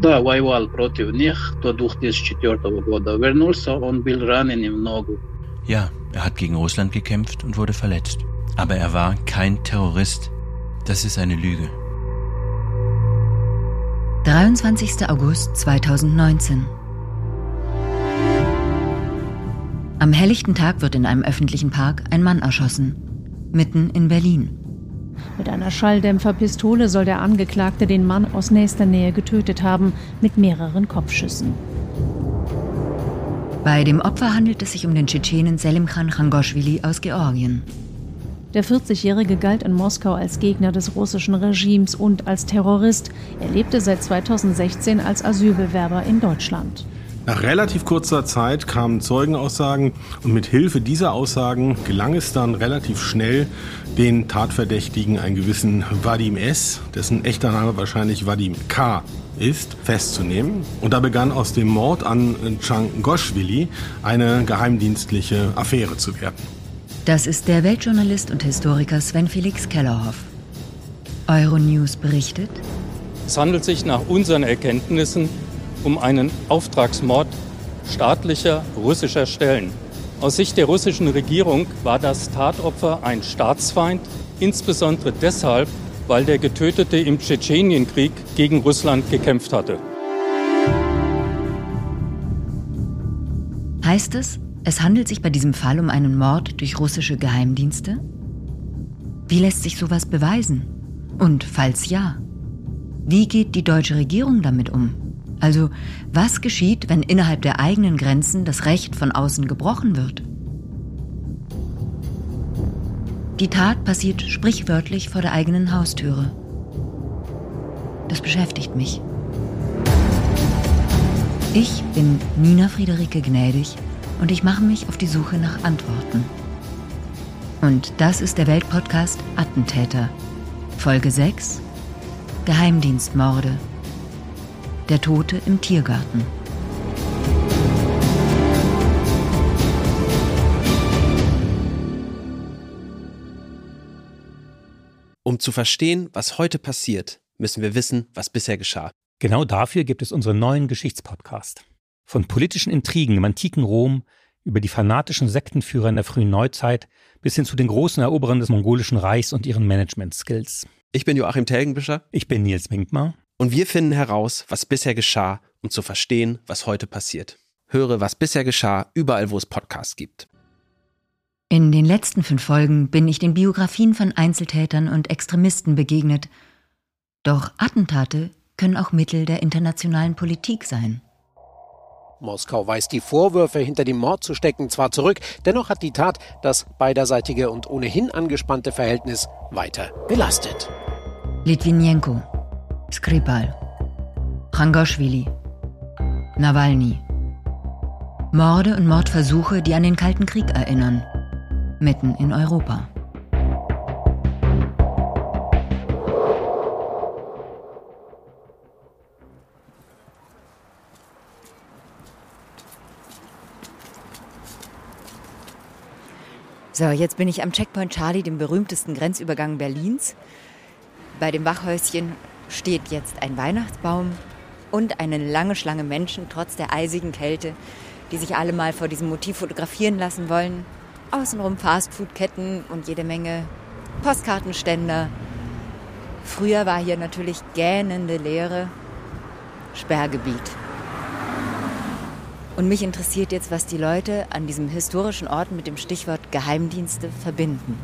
Да, воевал против них до 2004 года. Вернулся, он был ранен im ногу. Ja, er hat gegen Russland gekämpft und wurde verletzt. Aber er war kein Terrorist. Das ist eine Lüge. 23. August 2019. Am helllichten Tag wird in einem öffentlichen Park ein Mann erschossen. Mitten in Berlin. Mit einer Schalldämpferpistole soll der Angeklagte den Mann aus nächster Nähe getötet haben, mit mehreren Kopfschüssen. Bei dem Opfer handelt es sich um den Tschetschenen Selimkhan Khangoshvili aus Georgien. Der 40-Jährige galt in Moskau als Gegner des russischen Regimes und als Terrorist. Er lebte seit 2016 als Asylbewerber in Deutschland. Nach relativ kurzer Zeit kamen Zeugenaussagen und mit Hilfe dieser Aussagen gelang es dann relativ schnell, den Tatverdächtigen, einen gewissen Vadim S., dessen echter Name wahrscheinlich Vadim K. ist, festzunehmen. Und da begann aus dem Mord an Changoshvili eine geheimdienstliche Affäre zu werden. Das ist der Weltjournalist und Historiker Sven Felix Kellerhoff. Euronews berichtet. Es handelt sich nach unseren Erkenntnissen um einen Auftragsmord staatlicher russischer Stellen. Aus Sicht der russischen Regierung war das Tatopfer ein Staatsfeind, insbesondere deshalb, weil der Getötete im Tschetschenienkrieg gegen Russland gekämpft hatte. Heißt es, es handelt sich bei diesem Fall um einen Mord durch russische Geheimdienste? Wie lässt sich sowas beweisen? Und falls ja, wie geht die deutsche Regierung damit um? Also, was geschieht, wenn innerhalb der eigenen Grenzen das Recht von außen gebrochen wird? Die Tat passiert sprichwörtlich vor der eigenen Haustüre. Das beschäftigt mich. Ich bin Nina Friederike Gnädig und ich mache mich auf die Suche nach Antworten. Und das ist der Weltpodcast Attentäter. Folge 6 Geheimdienstmorde der Tote im Tiergarten. Um zu verstehen, was heute passiert, müssen wir wissen, was bisher geschah. Genau dafür gibt es unseren neuen Geschichtspodcast. Von politischen Intrigen im antiken Rom über die fanatischen Sektenführer in der frühen Neuzeit bis hin zu den großen Eroberern des mongolischen Reichs und ihren Management-Skills. Ich bin Joachim Telgenbischer. Ich bin Nils Minkmar. Und wir finden heraus, was bisher geschah, um zu verstehen, was heute passiert. Höre, was bisher geschah, überall, wo es Podcasts gibt. In den letzten fünf Folgen bin ich den Biografien von Einzeltätern und Extremisten begegnet. Doch Attentate können auch Mittel der internationalen Politik sein. Moskau weist die Vorwürfe, hinter dem Mord zu stecken, zwar zurück, dennoch hat die Tat das beiderseitige und ohnehin angespannte Verhältnis weiter belastet. Litvinenko, Skripal, Changoshvili, Nawalny. Morde und Mordversuche, die an den Kalten Krieg erinnern. Mitten in Europa. So, jetzt bin ich am Checkpoint Charlie, dem berühmtesten Grenzübergang Berlins. Bei dem Wachhäuschen steht jetzt ein Weihnachtsbaum und eine lange Schlange Menschen, trotz der eisigen Kälte, die sich alle mal vor diesem Motiv fotografieren lassen wollen. Außenrum Fastfood-Ketten und jede Menge Postkartenständer. Früher war hier natürlich gähnende Leere, Sperrgebiet. Und mich interessiert jetzt, was die Leute an diesem historischen Ort mit dem Stichwort Geheimdienste verbinden.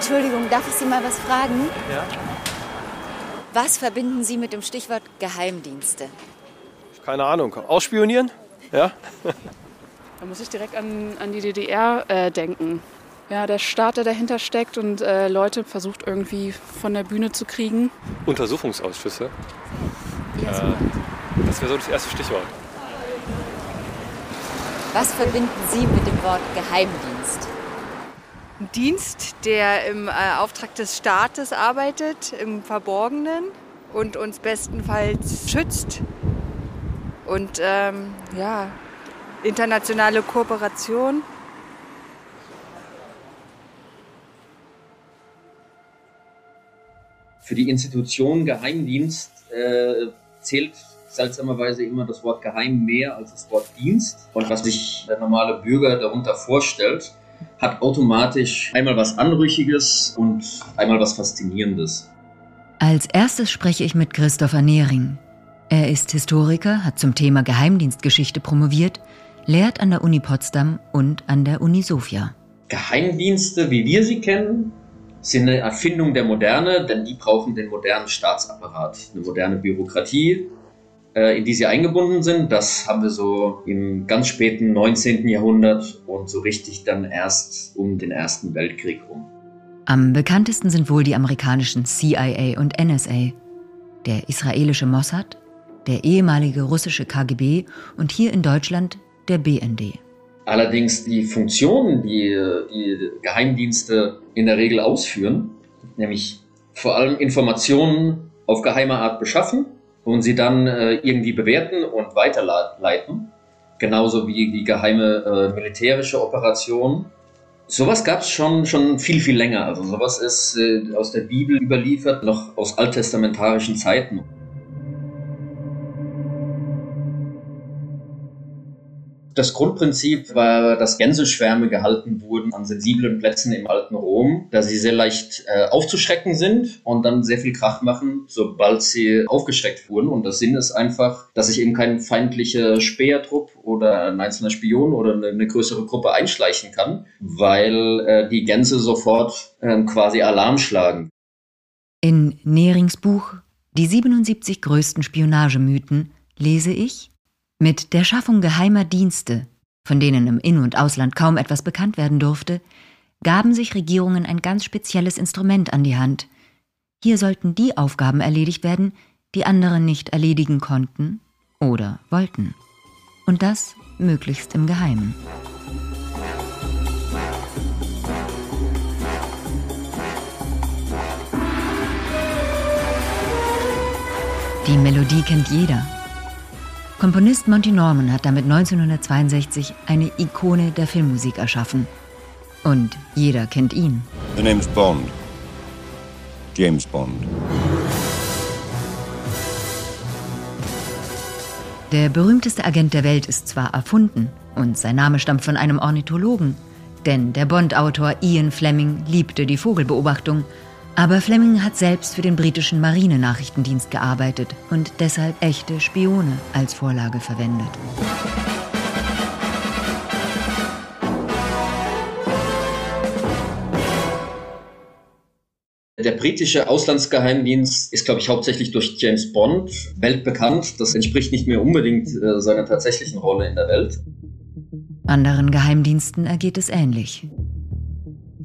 Entschuldigung, darf ich Sie mal was fragen? Ja. Was verbinden Sie mit dem Stichwort Geheimdienste? Keine Ahnung. Ausspionieren? Ja. Da muss ich direkt an, an die DDR äh, denken. Ja, der Staat, der dahinter steckt und äh, Leute versucht irgendwie von der Bühne zu kriegen. Untersuchungsausschüsse. Ja. Äh, das wäre so das erste Stichwort. Was verbinden Sie mit dem Wort Geheimdienst? Ein Dienst, der im äh, Auftrag des Staates arbeitet, im Verborgenen und uns bestenfalls schützt. Und ähm, ja, internationale Kooperation. Für die Institution Geheimdienst äh, zählt seltsamerweise immer das Wort geheim mehr als das Wort Dienst. Und was sich der normale Bürger darunter vorstellt, hat automatisch einmal was Anrüchiges und einmal was Faszinierendes. Als erstes spreche ich mit Christopher Nehring. Er ist Historiker, hat zum Thema Geheimdienstgeschichte promoviert, lehrt an der Uni Potsdam und an der Uni Sofia. Geheimdienste, wie wir sie kennen, sind eine Erfindung der Moderne, denn die brauchen den modernen Staatsapparat, eine moderne Bürokratie, in die sie eingebunden sind. Das haben wir so im ganz späten 19. Jahrhundert und so richtig dann erst um den Ersten Weltkrieg rum. Am bekanntesten sind wohl die amerikanischen CIA und NSA, der israelische Mossad, der ehemalige russische KGB und hier in Deutschland der BND. Allerdings die Funktionen, die die Geheimdienste in der Regel ausführen, nämlich vor allem Informationen auf geheime Art beschaffen und sie dann äh, irgendwie bewerten und weiterleiten, genauso wie die geheime äh, militärische Operation. Sowas gab es schon, schon viel, viel länger. Also sowas ist äh, aus der Bibel überliefert, noch aus alttestamentarischen Zeiten. Das Grundprinzip war, dass Gänseschwärme gehalten wurden an sensiblen Plätzen im alten Rom, da sie sehr leicht äh, aufzuschrecken sind und dann sehr viel Krach machen, sobald sie aufgeschreckt wurden. Und der Sinn ist einfach, dass sich eben kein feindlicher Spähertrupp oder ein einzelner Spion oder eine, eine größere Gruppe einschleichen kann, weil äh, die Gänse sofort äh, quasi Alarm schlagen. In Nehrings Buch Die 77 größten Spionagemythen lese ich, mit der Schaffung geheimer Dienste, von denen im In- und Ausland kaum etwas bekannt werden durfte, gaben sich Regierungen ein ganz spezielles Instrument an die Hand. Hier sollten die Aufgaben erledigt werden, die andere nicht erledigen konnten oder wollten. Und das möglichst im Geheimen. Die Melodie kennt jeder. Komponist Monty Norman hat damit 1962 eine Ikone der Filmmusik erschaffen. Und jeder kennt ihn. The name's Bond. James Bond. Der berühmteste Agent der Welt ist zwar erfunden und sein Name stammt von einem Ornithologen, denn der Bond-Autor Ian Fleming liebte die Vogelbeobachtung aber Fleming hat selbst für den britischen Marinenachrichtendienst gearbeitet und deshalb echte Spione als Vorlage verwendet. Der britische Auslandsgeheimdienst ist, glaube ich, hauptsächlich durch James Bond weltbekannt. Das entspricht nicht mehr unbedingt äh, seiner tatsächlichen Rolle in der Welt. Anderen Geheimdiensten ergeht es ähnlich.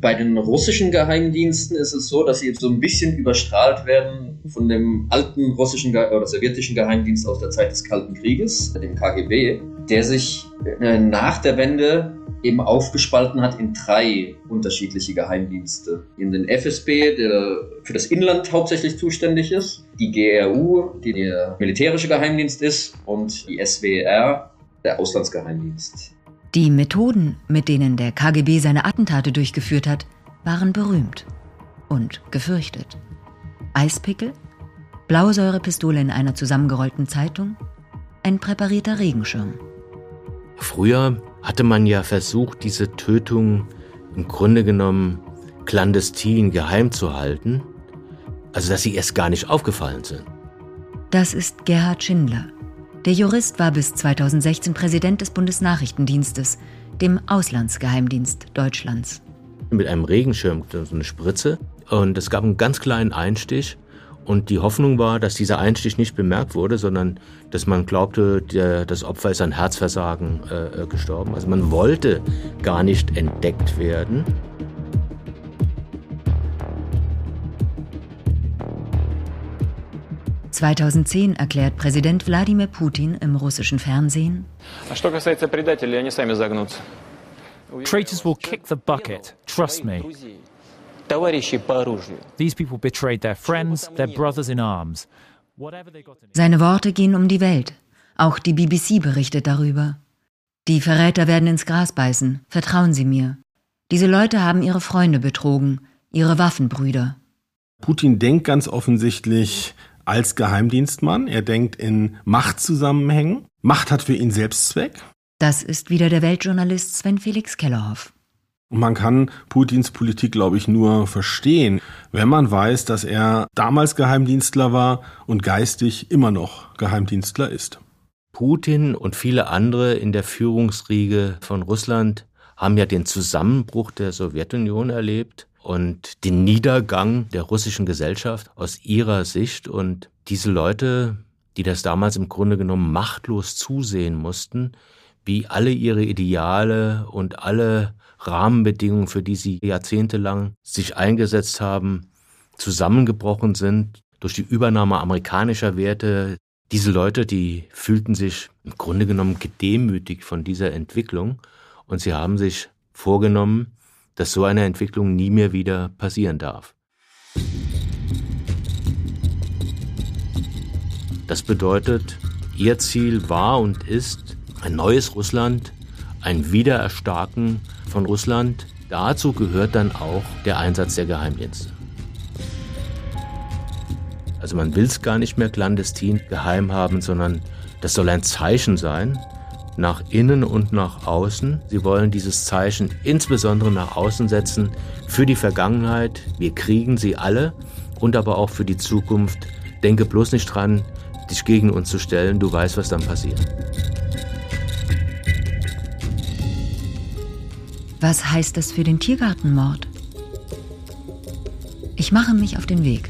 Bei den russischen Geheimdiensten ist es so, dass sie so ein bisschen überstrahlt werden von dem alten russischen oder sowjetischen Geheimdienst aus der Zeit des Kalten Krieges, dem KGB, der sich äh, nach der Wende eben aufgespalten hat in drei unterschiedliche Geheimdienste. In den FSB, der für das Inland hauptsächlich zuständig ist, die GRU, die der militärische Geheimdienst ist, und die SWR, der Auslandsgeheimdienst. Die Methoden, mit denen der KGB seine Attentate durchgeführt hat, waren berühmt und gefürchtet. Eispickel, Blausäurepistole in einer zusammengerollten Zeitung, ein präparierter Regenschirm. Früher hatte man ja versucht, diese Tötung im Grunde genommen clandestin geheim zu halten, also dass sie erst gar nicht aufgefallen sind. Das ist Gerhard Schindler, der Jurist war bis 2016 Präsident des Bundesnachrichtendienstes, dem Auslandsgeheimdienst Deutschlands. Mit einem Regenschirm, so eine Spritze. Und es gab einen ganz kleinen Einstich. Und die Hoffnung war, dass dieser Einstich nicht bemerkt wurde, sondern dass man glaubte, der, das Opfer ist an Herzversagen äh, äh gestorben. Also man wollte gar nicht entdeckt werden. 2010 erklärt Präsident Wladimir Putin im russischen Fernsehen. Traitors will kick the bucket, trust me. These people betrayed their friends, their brothers in arms. Seine Worte gehen um die Welt. Auch die BBC berichtet darüber. Die Verräter werden ins Gras beißen, vertrauen Sie mir. Diese Leute haben ihre Freunde betrogen, ihre Waffenbrüder. Putin denkt ganz offensichtlich als Geheimdienstmann. Er denkt in Machtzusammenhängen. Macht hat für ihn Selbstzweck. Das ist wieder der Weltjournalist Sven Felix Kellerhoff. Und man kann Putins Politik, glaube ich, nur verstehen, wenn man weiß, dass er damals Geheimdienstler war und geistig immer noch Geheimdienstler ist. Putin und viele andere in der Führungsriege von Russland haben ja den Zusammenbruch der Sowjetunion erlebt und den Niedergang der russischen Gesellschaft aus ihrer Sicht. Und diese Leute, die das damals im Grunde genommen machtlos zusehen mussten, wie alle ihre Ideale und alle Rahmenbedingungen, für die sie jahrzehntelang sich eingesetzt haben, zusammengebrochen sind durch die Übernahme amerikanischer Werte. Diese Leute, die fühlten sich im Grunde genommen gedemütigt von dieser Entwicklung und sie haben sich vorgenommen, dass so eine Entwicklung nie mehr wieder passieren darf. Das bedeutet, ihr Ziel war und ist ein neues Russland, ein Wiedererstarken von Russland. Dazu gehört dann auch der Einsatz der Geheimdienste. Also man will es gar nicht mehr clandestin geheim haben, sondern das soll ein Zeichen sein nach innen und nach außen. Sie wollen dieses Zeichen insbesondere nach außen setzen für die Vergangenheit. Wir kriegen sie alle und aber auch für die Zukunft. Denke bloß nicht dran, dich gegen uns zu stellen. Du weißt, was dann passiert. Was heißt das für den Tiergartenmord? Ich mache mich auf den Weg.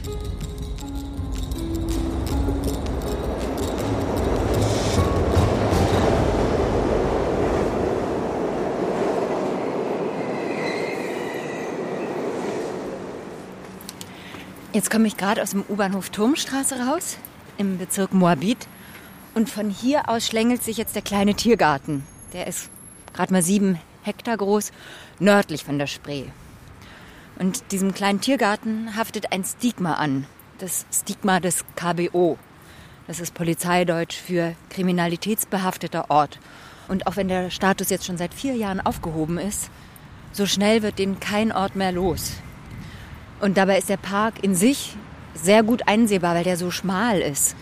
Jetzt komme ich gerade aus dem U-Bahnhof Turmstraße raus, im Bezirk Moabit. Und von hier aus schlängelt sich jetzt der kleine Tiergarten. Der ist gerade mal sieben Hektar groß, nördlich von der Spree. Und diesem kleinen Tiergarten haftet ein Stigma an. Das Stigma des KBO. Das ist Polizeideutsch für kriminalitätsbehafteter Ort. Und auch wenn der Status jetzt schon seit vier Jahren aufgehoben ist, so schnell wird den kein Ort mehr los. Und dabei ist der Park in sich sehr gut einsehbar, weil der so schmal ist.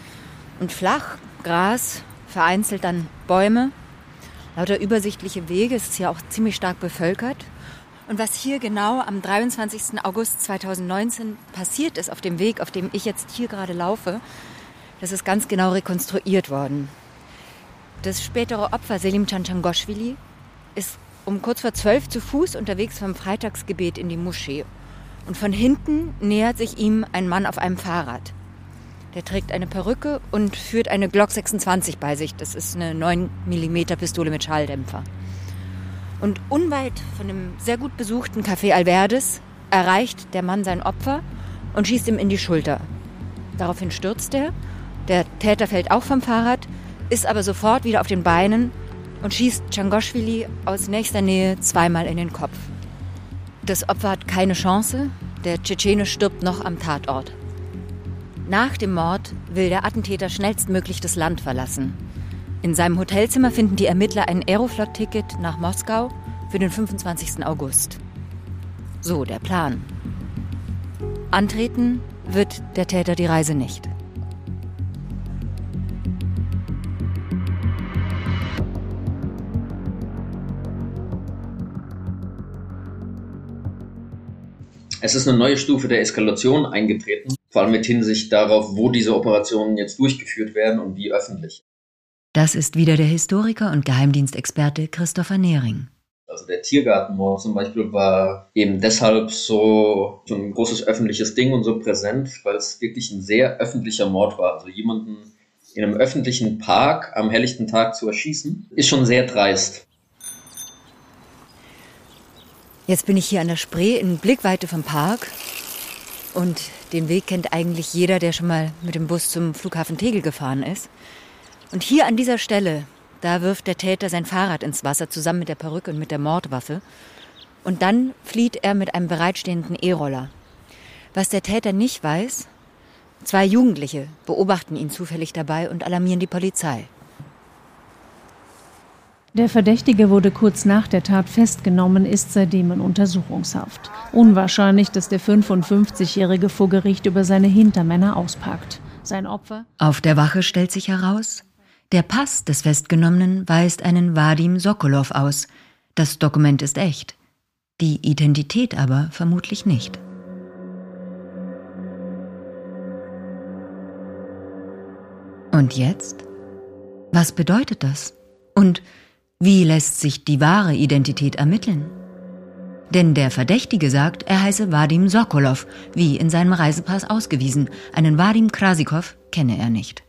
Und flach, Gras, vereinzelt dann Bäume, lauter übersichtliche Wege. Es ist ja auch ziemlich stark bevölkert. Und was hier genau am 23. August 2019 passiert ist, auf dem Weg, auf dem ich jetzt hier gerade laufe, das ist ganz genau rekonstruiert worden. Das spätere Opfer Selim Chanchangoshvili ist um kurz vor zwölf zu Fuß unterwegs vom Freitagsgebet in die Moschee und von hinten nähert sich ihm ein Mann auf einem Fahrrad. Der trägt eine Perücke und führt eine Glock 26 bei sich. Das ist eine 9 mm Pistole mit Schalldämpfer. Und unweit von dem sehr gut besuchten Café Alverdes erreicht der Mann sein Opfer und schießt ihm in die Schulter. Daraufhin stürzt er. Der Täter fällt auch vom Fahrrad, ist aber sofort wieder auf den Beinen und schießt Changoshvili aus nächster Nähe zweimal in den Kopf. Das Opfer hat keine Chance. Der Tschetschene stirbt noch am Tatort. Nach dem Mord will der Attentäter schnellstmöglich das Land verlassen. In seinem Hotelzimmer finden die Ermittler ein Aeroflot-Ticket nach Moskau für den 25. August. So der Plan. Antreten wird der Täter die Reise nicht. Es ist eine neue Stufe der Eskalation eingetreten, vor allem mit Hinsicht darauf, wo diese Operationen jetzt durchgeführt werden und wie öffentlich. Das ist wieder der Historiker und Geheimdienstexperte Christopher Nehring. Also der Tiergartenmord zum Beispiel war eben deshalb so, so ein großes öffentliches Ding und so präsent, weil es wirklich ein sehr öffentlicher Mord war. Also jemanden in einem öffentlichen Park am helllichten Tag zu erschießen, ist schon sehr dreist. Jetzt bin ich hier an der Spree in Blickweite vom Park und den Weg kennt eigentlich jeder, der schon mal mit dem Bus zum Flughafen Tegel gefahren ist. Und hier an dieser Stelle, da wirft der Täter sein Fahrrad ins Wasser zusammen mit der Perücke und mit der Mordwaffe. Und dann flieht er mit einem bereitstehenden E-Roller. Was der Täter nicht weiß, zwei Jugendliche beobachten ihn zufällig dabei und alarmieren die Polizei. Der Verdächtige wurde kurz nach der Tat festgenommen, ist seitdem in Untersuchungshaft. Unwahrscheinlich, dass der 55-Jährige vor Gericht über seine Hintermänner auspackt. Sein Opfer? Auf der Wache stellt sich heraus, der Pass des Festgenommenen weist einen Vadim Sokolov aus. Das Dokument ist echt. Die Identität aber vermutlich nicht. Und jetzt? Was bedeutet das? Und wie lässt sich die wahre Identität ermitteln? Denn der Verdächtige sagt, er heiße Vadim Sokolov, wie in seinem Reisepass ausgewiesen. Einen Vadim Krasikov kenne er nicht.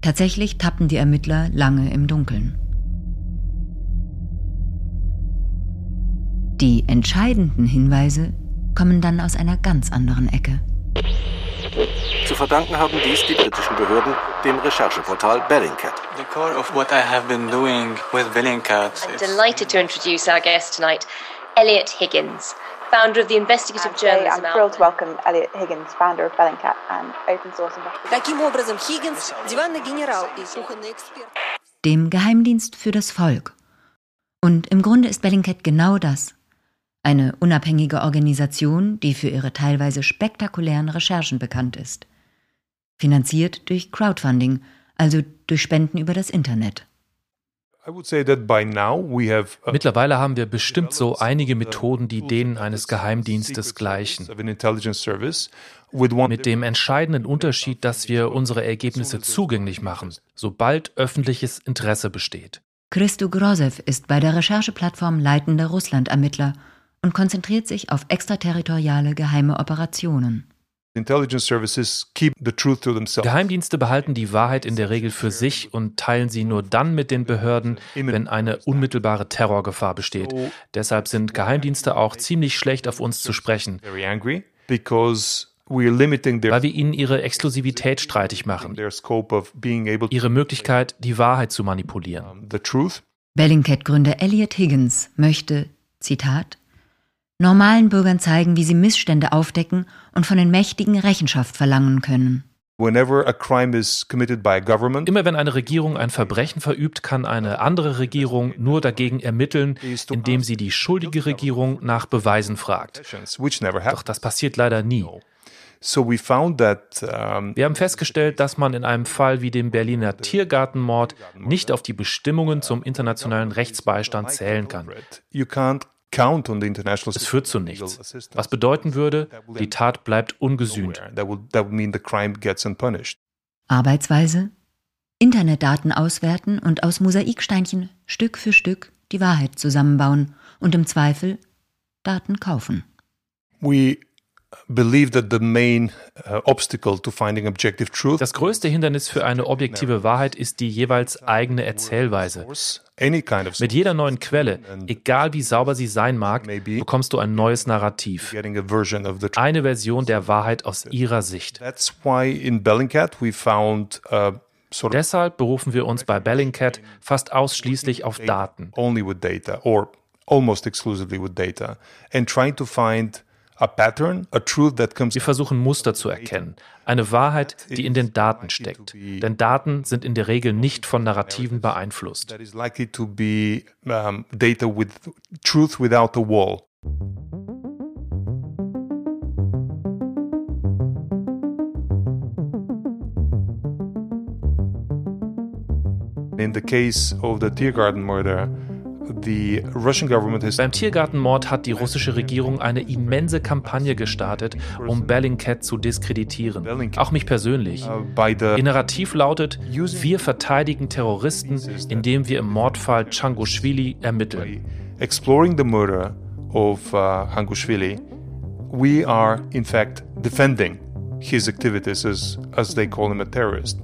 Tatsächlich tappen die Ermittler lange im Dunkeln. Die entscheidenden Hinweise kommen dann aus einer ganz anderen Ecke. Zu verdanken haben dies die britischen Behörden dem Rechercheportal Bellingcat. The core of what I have been doing with Bellingcat. I'm delighted to introduce our guest tonight, Elliot Higgins, founder of the investigative journalism. I'm thrilled to welcome Elliot Higgins, founder of Bellingcat and open source investigation. Таким образом, Хиггинс – диванный генерал и кухонный эксперт. Dem Geheimdienst für das Volk. Und im Grunde ist Bellingcat genau das. Eine unabhängige Organisation, die für ihre teilweise spektakulären Recherchen bekannt ist finanziert durch Crowdfunding, also durch Spenden über das Internet. Mittlerweile haben wir bestimmt so einige Methoden, die denen eines Geheimdienstes gleichen. Mit dem entscheidenden Unterschied, dass wir unsere Ergebnisse zugänglich machen, sobald öffentliches Interesse besteht. Christo Grozev ist bei der Rechercheplattform leitender Russland-Ermittler und konzentriert sich auf extraterritoriale geheime Operationen. Geheimdienste behalten die Wahrheit in der Regel für sich und teilen sie nur dann mit den Behörden, wenn eine unmittelbare Terrorgefahr besteht. Deshalb sind Geheimdienste auch ziemlich schlecht auf uns zu sprechen, weil wir ihnen ihre Exklusivität streitig machen, ihre Möglichkeit, die Wahrheit zu manipulieren. Bellingcat-Gründer Elliot Higgins möchte, Zitat, normalen Bürgern zeigen, wie sie Missstände aufdecken und von den Mächtigen Rechenschaft verlangen können. Immer wenn eine Regierung ein Verbrechen verübt, kann eine andere Regierung nur dagegen ermitteln, indem sie die schuldige Regierung nach Beweisen fragt. Doch das passiert leider nie. Wir haben festgestellt, dass man in einem Fall wie dem Berliner Tiergartenmord nicht auf die Bestimmungen zum internationalen Rechtsbeistand zählen kann. Es führt zu nichts. Was bedeuten würde, die Tat bleibt ungesühnt. Arbeitsweise? Internetdaten auswerten und aus Mosaiksteinchen Stück für Stück die Wahrheit zusammenbauen und im Zweifel Daten kaufen. We Uh, das größte Hindernis für eine objektive Wahrheit ist die jeweils eigene Erzählweise. Mit jeder neuen Quelle, egal wie sauber sie sein mag, bekommst du ein neues Narrativ. Eine Version der Wahrheit aus ihrer Sicht. Uh, Deshalb berufen wir uns bei Bellingcat fast ausschließlich auf Daten. almost exclusively with data and trying to find wir versuchen Muster zu erkennen, eine Wahrheit, die in den Daten steckt. Denn Daten sind in der Regel nicht von Narrativen beeinflusst. In the case of the Tiergarten murder, beim Tiergartenmord hat die russische Regierung eine immense Kampagne gestartet, um Bellingcat zu diskreditieren. Auch mich persönlich. Uh, Ihr Narrativ lautet, wir verteidigen Terroristen, indem wir im Mordfall Changushvili ermitteln. Exploring the murder of uh, Hangushvili, we are in fact defending his activities as, as they call him a terrorist.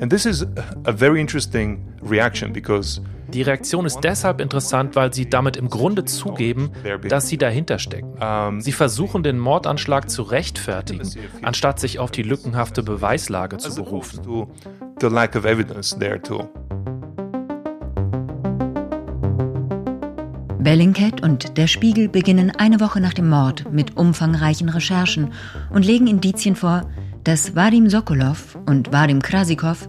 And this is a very interesting reaction because die Reaktion ist deshalb interessant, weil sie damit im Grunde zugeben, dass sie dahinter stecken. Sie versuchen den Mordanschlag zu rechtfertigen, anstatt sich auf die lückenhafte Beweislage zu berufen. Bellingcat und der Spiegel beginnen eine Woche nach dem Mord mit umfangreichen Recherchen und legen Indizien vor, dass Vadim Sokolov und Vadim Krasikov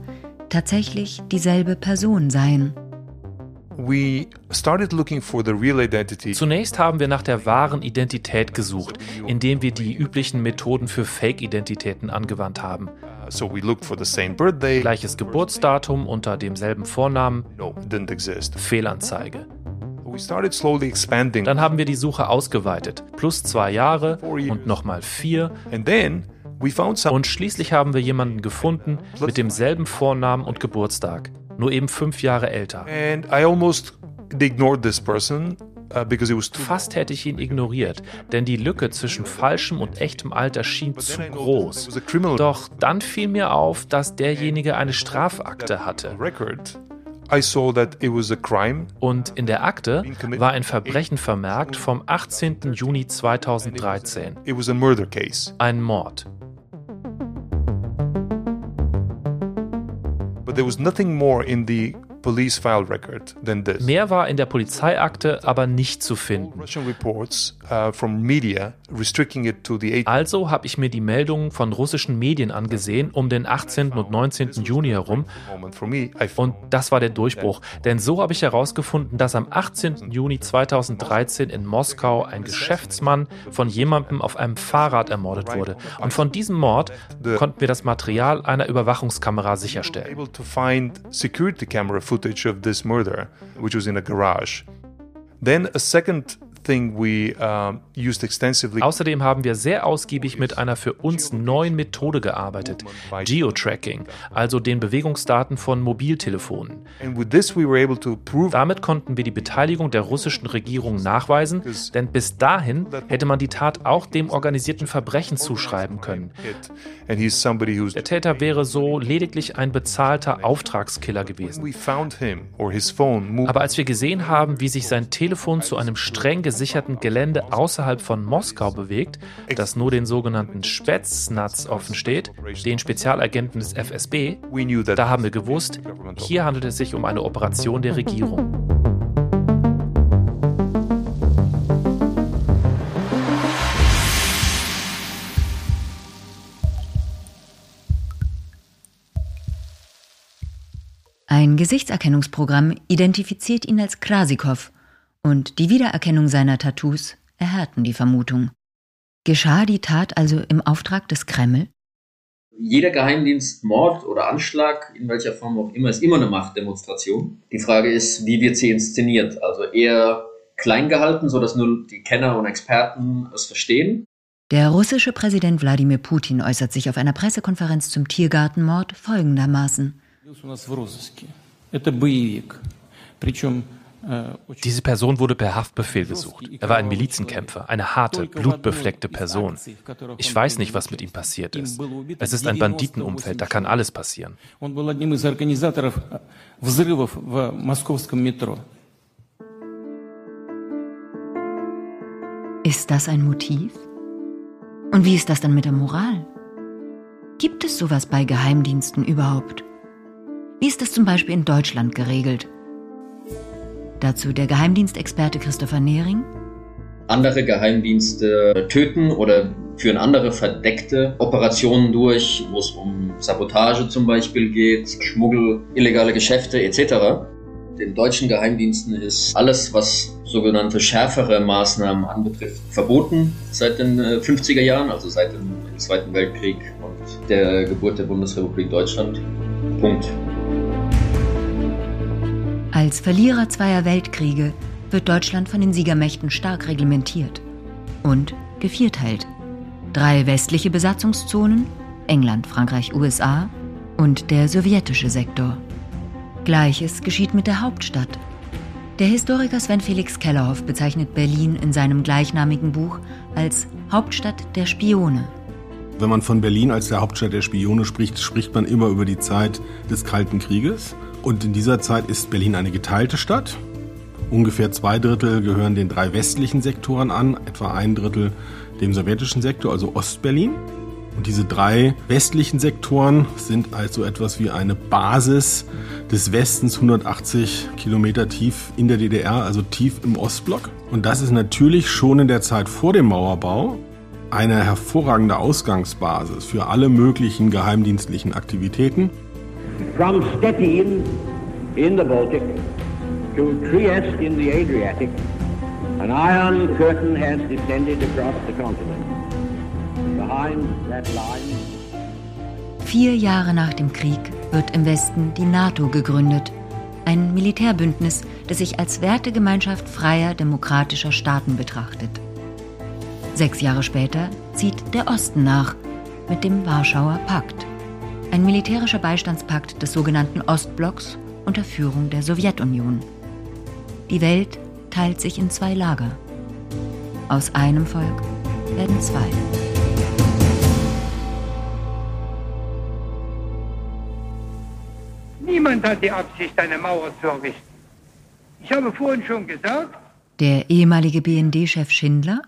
tatsächlich dieselbe Person seien. Zunächst haben wir nach der wahren Identität gesucht, indem wir die üblichen Methoden für Fake-Identitäten angewandt haben. So we looked for the same birthday. Gleiches Geburtsdatum unter demselben Vornamen. No, didn't exist. Fehlanzeige. We started slowly expanding. Dann haben wir die Suche ausgeweitet. Plus zwei Jahre und nochmal vier. And then und schließlich haben wir jemanden gefunden mit demselben Vornamen und Geburtstag. Nur eben fünf Jahre älter. Uh, Fast hätte ich ihn ignoriert, denn die Lücke zwischen falschem und echtem Alter schien zu groß. Doch dann fiel mir auf, dass derjenige eine Strafakte hatte. Und in der Akte war ein Verbrechen vermerkt vom 18. Juni 2013. Ein Mord. But there was nothing more in the police file record than this. Mehr war in der Polizeiakte aber nicht zu finden. Reports, uh, from media restricting it to the also habe ich mir die Meldungen von russischen Medien angesehen um den 18. und 19. Juni herum und das war der Durchbruch, denn so habe ich herausgefunden, dass am 18. Juni 2013 in Moskau ein Geschäftsmann von jemandem auf einem Fahrrad ermordet wurde und von diesem Mord konnten wir das Material einer Überwachungskamera sicherstellen footage of this murder, which was in a garage. Then a second Außerdem haben wir sehr ausgiebig mit einer für uns neuen Methode gearbeitet, Geotracking, also den Bewegungsdaten von Mobiltelefonen. Damit konnten wir die Beteiligung der russischen Regierung nachweisen, denn bis dahin hätte man die Tat auch dem organisierten Verbrechen zuschreiben können. Der Täter wäre so lediglich ein bezahlter Auftragskiller gewesen. Aber als wir gesehen haben, wie sich sein Telefon zu einem streng gesicherten Gelände außerhalb von Moskau bewegt, das nur den sogenannten Spätznaz offen steht, den Spezialagenten des FSB, da haben wir gewusst, hier handelt es sich um eine Operation der Regierung. Ein Gesichtserkennungsprogramm identifiziert ihn als Krasikov und die Wiedererkennung seiner Tattoos erhärten die Vermutung. Geschah die Tat also im Auftrag des Kreml? Jeder Geheimdienst, Mord oder Anschlag, in welcher Form auch immer, ist immer eine Machtdemonstration. Die Frage ist, wie wird sie inszeniert? Also eher klein gehalten, sodass nur die Kenner und Experten es verstehen. Der russische Präsident Wladimir Putin äußert sich auf einer Pressekonferenz zum Tiergartenmord folgendermaßen. Diese Person wurde per Haftbefehl gesucht. Er war ein Milizenkämpfer, eine harte, blutbefleckte Person. Ich weiß nicht, was mit ihm passiert ist. Es ist ein Banditenumfeld, da kann alles passieren. Ist das ein Motiv? Und wie ist das dann mit der Moral? Gibt es sowas bei Geheimdiensten überhaupt? Wie ist das zum Beispiel in Deutschland geregelt? Dazu der Geheimdienstexperte Christopher Nehring. Andere Geheimdienste töten oder führen andere verdeckte Operationen durch, wo es um Sabotage zum Beispiel geht, Schmuggel, illegale Geschäfte etc. Den deutschen Geheimdiensten ist alles, was sogenannte schärfere Maßnahmen anbetrifft, verboten seit den 50er äh, Jahren, also seit dem Zweiten Weltkrieg und der Geburt der Bundesrepublik Deutschland. Punkt. Als Verlierer zweier Weltkriege wird Deutschland von den Siegermächten stark reglementiert und gevierteilt. Drei westliche Besatzungszonen, England, Frankreich, USA und der sowjetische Sektor. Gleiches geschieht mit der Hauptstadt. Der Historiker Sven Felix Kellerhoff bezeichnet Berlin in seinem gleichnamigen Buch als Hauptstadt der Spione. Wenn man von Berlin als der Hauptstadt der Spione spricht, spricht man immer über die Zeit des Kalten Krieges. Und in dieser Zeit ist Berlin eine geteilte Stadt. Ungefähr zwei Drittel gehören den drei westlichen Sektoren an, etwa ein Drittel dem sowjetischen Sektor, also Ostberlin. Und diese drei westlichen Sektoren sind also etwas wie eine Basis des Westens 180 Kilometer tief in der DDR, also tief im Ostblock. Und das ist natürlich schon in der Zeit vor dem Mauerbau eine hervorragende Ausgangsbasis für alle möglichen geheimdienstlichen Aktivitäten from Stettin in the Baltic to Trieste in the Adriatic, an iron curtain has descended across the continent. Behind that line. Vier Jahre nach dem Krieg wird im Westen die NATO gegründet. Ein Militärbündnis, das sich als Wertegemeinschaft freier demokratischer Staaten betrachtet. Sechs Jahre später zieht der Osten nach mit dem Warschauer Pakt. Ein militärischer Beistandspakt des sogenannten Ostblocks unter Führung der Sowjetunion. Die Welt teilt sich in zwei Lager. Aus einem Volk werden zwei. Niemand hat die Absicht, eine Mauer zu errichten. Ich habe vorhin schon gesagt. Der ehemalige BND-Chef Schindler.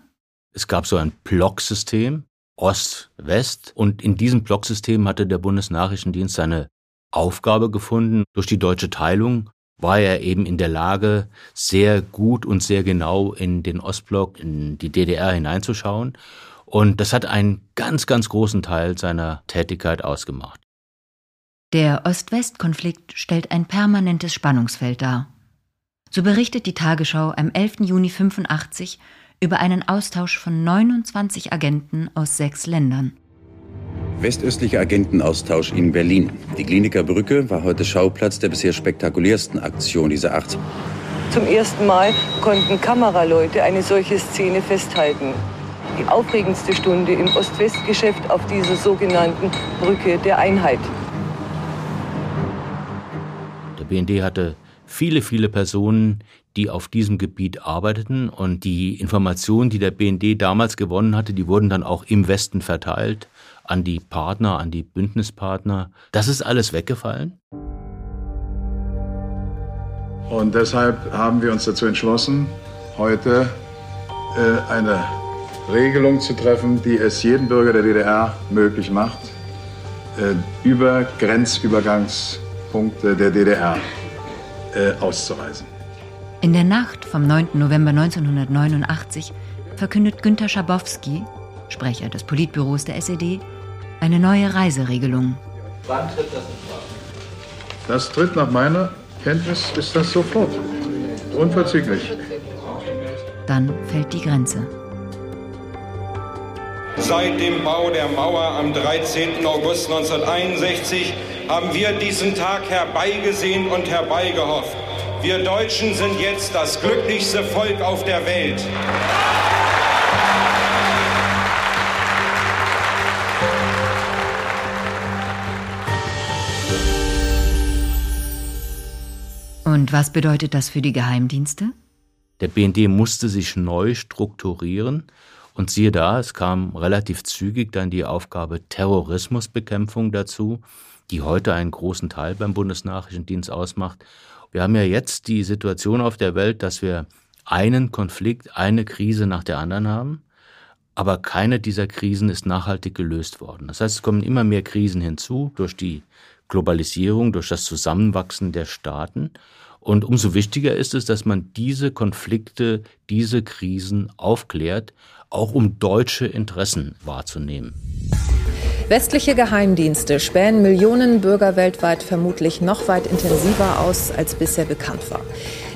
Es gab so ein Blocksystem, Ost, West, und in diesem Blocksystem hatte der Bundesnachrichtendienst seine Aufgabe gefunden. Durch die deutsche Teilung war er eben in der Lage, sehr gut und sehr genau in den Ostblock, in die DDR hineinzuschauen. Und das hat einen ganz, ganz großen Teil seiner Tätigkeit ausgemacht. Der Ost-West-Konflikt stellt ein permanentes Spannungsfeld dar. So berichtet die Tagesschau am 11. Juni 85 über einen Austausch von 29 Agenten aus sechs Ländern. Westöstlicher Agentenaustausch in Berlin. Die Kliniker Brücke war heute Schauplatz der bisher spektakulärsten Aktion dieser Art. Zum ersten Mal konnten Kameraleute eine solche Szene festhalten. Die aufregendste Stunde im Ost-West-Geschäft auf dieser sogenannten Brücke der Einheit. Der BND hatte viele, viele Personen, die auf diesem Gebiet arbeiteten und die Informationen, die der BND damals gewonnen hatte, die wurden dann auch im Westen verteilt an die Partner, an die Bündnispartner. Das ist alles weggefallen. Und deshalb haben wir uns dazu entschlossen, heute äh, eine Regelung zu treffen, die es jedem Bürger der DDR möglich macht, äh, über Grenzübergangspunkte der DDR äh, auszureisen. In der Nacht vom 9. November 1989 verkündet Günter Schabowski, Sprecher des Politbüros der SED, eine neue Reiseregelung. Wann tritt das in Kraft? Das tritt nach meiner Kenntnis ist das sofort. Unverzüglich. Dann fällt die Grenze. Seit dem Bau der Mauer am 13. August 1961 haben wir diesen Tag herbeigesehen und herbeigehofft. Wir Deutschen sind jetzt das glücklichste Volk auf der Welt. Und was bedeutet das für die Geheimdienste? Der BND musste sich neu strukturieren. Und siehe da, es kam relativ zügig dann die Aufgabe Terrorismusbekämpfung dazu, die heute einen großen Teil beim Bundesnachrichtendienst ausmacht. Wir haben ja jetzt die Situation auf der Welt, dass wir einen Konflikt, eine Krise nach der anderen haben, aber keine dieser Krisen ist nachhaltig gelöst worden. Das heißt, es kommen immer mehr Krisen hinzu durch die Globalisierung, durch das Zusammenwachsen der Staaten. Und umso wichtiger ist es, dass man diese Konflikte, diese Krisen aufklärt, auch um deutsche Interessen wahrzunehmen. Westliche Geheimdienste spähen Millionen Bürger weltweit vermutlich noch weit intensiver aus, als bisher bekannt war.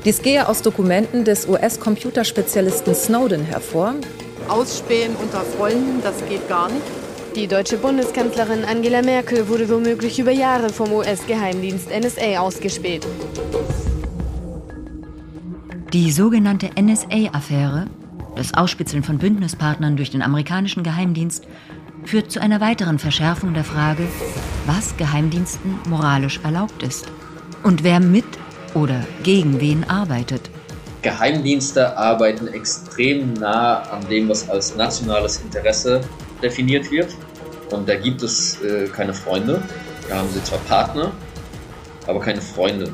Dies gehe aus Dokumenten des US-Computerspezialisten Snowden hervor. Ausspähen unter Freunden, das geht gar nicht. Die deutsche Bundeskanzlerin Angela Merkel wurde womöglich über Jahre vom US-Geheimdienst NSA ausgespäht. Die sogenannte NSA-Affäre, das Ausspitzeln von Bündnispartnern durch den amerikanischen Geheimdienst, führt zu einer weiteren Verschärfung der Frage, was Geheimdiensten moralisch erlaubt ist und wer mit oder gegen wen arbeitet. Geheimdienste arbeiten extrem nah an dem, was als nationales Interesse definiert wird. Und da gibt es äh, keine Freunde. Da haben sie zwar Partner, aber keine Freunde.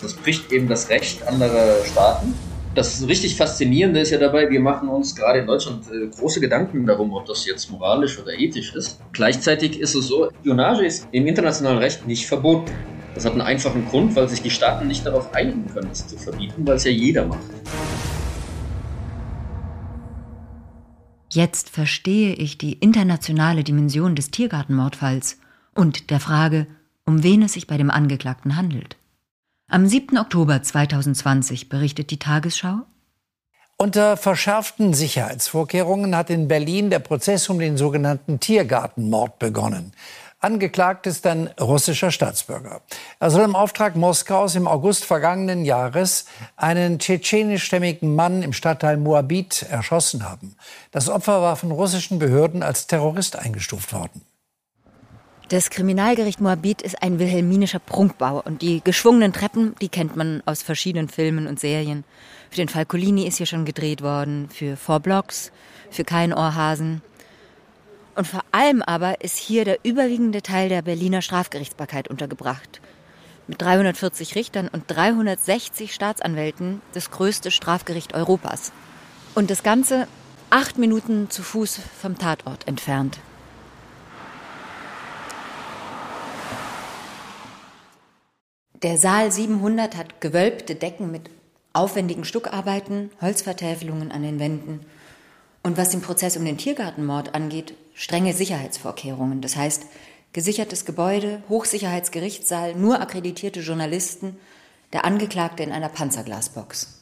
Das bricht eben das Recht anderer Staaten das richtig Faszinierende ist ja dabei, wir machen uns gerade in Deutschland äh, große Gedanken darum, ob das jetzt moralisch oder ethisch ist. Gleichzeitig ist es so, Spionage ist im internationalen Recht nicht verboten. Das hat einen einfachen Grund, weil sich die Staaten nicht darauf einigen können, es zu verbieten, weil es ja jeder macht. Jetzt verstehe ich die internationale Dimension des Tiergartenmordfalls und der Frage, um wen es sich bei dem Angeklagten handelt. Am 7. Oktober 2020 berichtet die Tagesschau. Unter verschärften Sicherheitsvorkehrungen hat in Berlin der Prozess um den sogenannten Tiergartenmord begonnen. Angeklagt ist ein russischer Staatsbürger. Er soll im Auftrag Moskaus im August vergangenen Jahres einen tschetschenischstämmigen Mann im Stadtteil Moabit erschossen haben. Das Opfer war von russischen Behörden als Terrorist eingestuft worden. Das Kriminalgericht Moabit ist ein wilhelminischer Prunkbau und die geschwungenen Treppen, die kennt man aus verschiedenen Filmen und Serien. Für den Falcolini ist hier schon gedreht worden, für Four Blocks, für Kein Ohrhasen. Und vor allem aber ist hier der überwiegende Teil der Berliner Strafgerichtsbarkeit untergebracht. Mit 340 Richtern und 360 Staatsanwälten das größte Strafgericht Europas. Und das Ganze acht Minuten zu Fuß vom Tatort entfernt. Der Saal 700 hat gewölbte Decken mit aufwendigen Stuckarbeiten, Holzvertäfelungen an den Wänden und was den Prozess um den Tiergartenmord angeht, strenge Sicherheitsvorkehrungen. Das heißt, gesichertes Gebäude, Hochsicherheitsgerichtssaal, nur akkreditierte Journalisten, der Angeklagte in einer Panzerglasbox.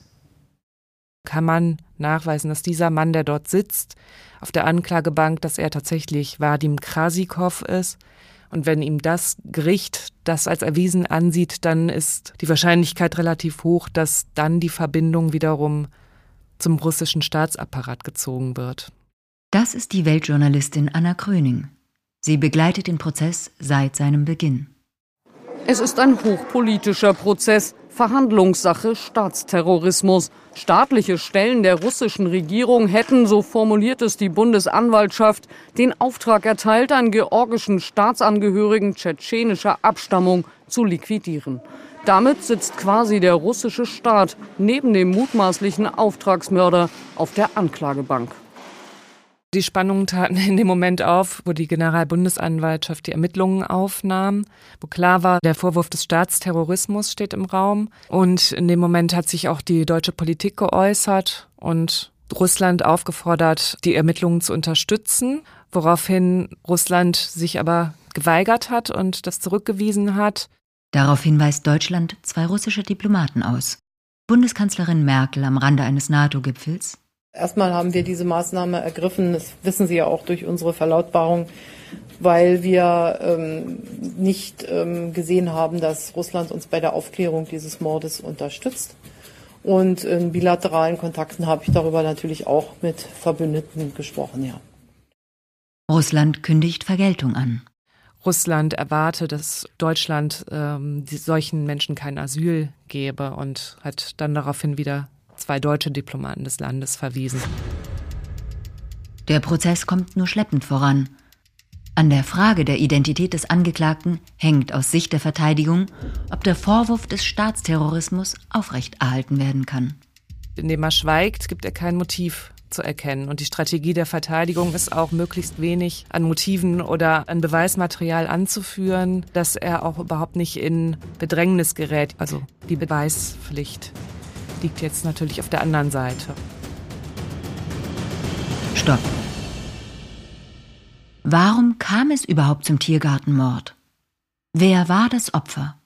Kann man nachweisen, dass dieser Mann, der dort sitzt, auf der Anklagebank, dass er tatsächlich Vadim Krasikov ist? Und wenn ihm das Gericht das als erwiesen ansieht, dann ist die Wahrscheinlichkeit relativ hoch, dass dann die Verbindung wiederum zum russischen Staatsapparat gezogen wird. Das ist die Weltjournalistin Anna Kröning. Sie begleitet den Prozess seit seinem Beginn. Es ist ein hochpolitischer Prozess, Verhandlungssache Staatsterrorismus. Staatliche Stellen der russischen Regierung hätten, so formuliert es die Bundesanwaltschaft, den Auftrag erteilt, einen georgischen Staatsangehörigen tschetschenischer Abstammung zu liquidieren. Damit sitzt quasi der russische Staat neben dem mutmaßlichen Auftragsmörder auf der Anklagebank. Die Spannungen taten in dem Moment auf, wo die Generalbundesanwaltschaft die Ermittlungen aufnahm, wo klar war, der Vorwurf des Staatsterrorismus steht im Raum. Und in dem Moment hat sich auch die deutsche Politik geäußert und Russland aufgefordert, die Ermittlungen zu unterstützen, woraufhin Russland sich aber geweigert hat und das zurückgewiesen hat. Daraufhin weist Deutschland zwei russische Diplomaten aus. Bundeskanzlerin Merkel am Rande eines NATO-Gipfels Erstmal haben wir diese Maßnahme ergriffen, das wissen Sie ja auch durch unsere Verlautbarung, weil wir ähm, nicht ähm, gesehen haben, dass Russland uns bei der Aufklärung dieses Mordes unterstützt. Und in bilateralen Kontakten habe ich darüber natürlich auch mit Verbündeten gesprochen, ja. Russland kündigt Vergeltung an. Russland erwarte, dass Deutschland ähm, solchen Menschen kein Asyl gebe und hat dann daraufhin wieder zwei deutsche Diplomaten des Landes verwiesen. Der Prozess kommt nur schleppend voran. An der Frage der Identität des Angeklagten hängt aus Sicht der Verteidigung, ob der Vorwurf des Staatsterrorismus aufrechterhalten werden kann. Indem er schweigt, gibt er kein Motiv zu erkennen. Und die Strategie der Verteidigung ist auch, möglichst wenig an Motiven oder an Beweismaterial anzuführen, dass er auch überhaupt nicht in Bedrängnis gerät. Also die Beweispflicht liegt jetzt natürlich auf der anderen Seite. Stopp. Warum kam es überhaupt zum Tiergartenmord? Wer war das Opfer?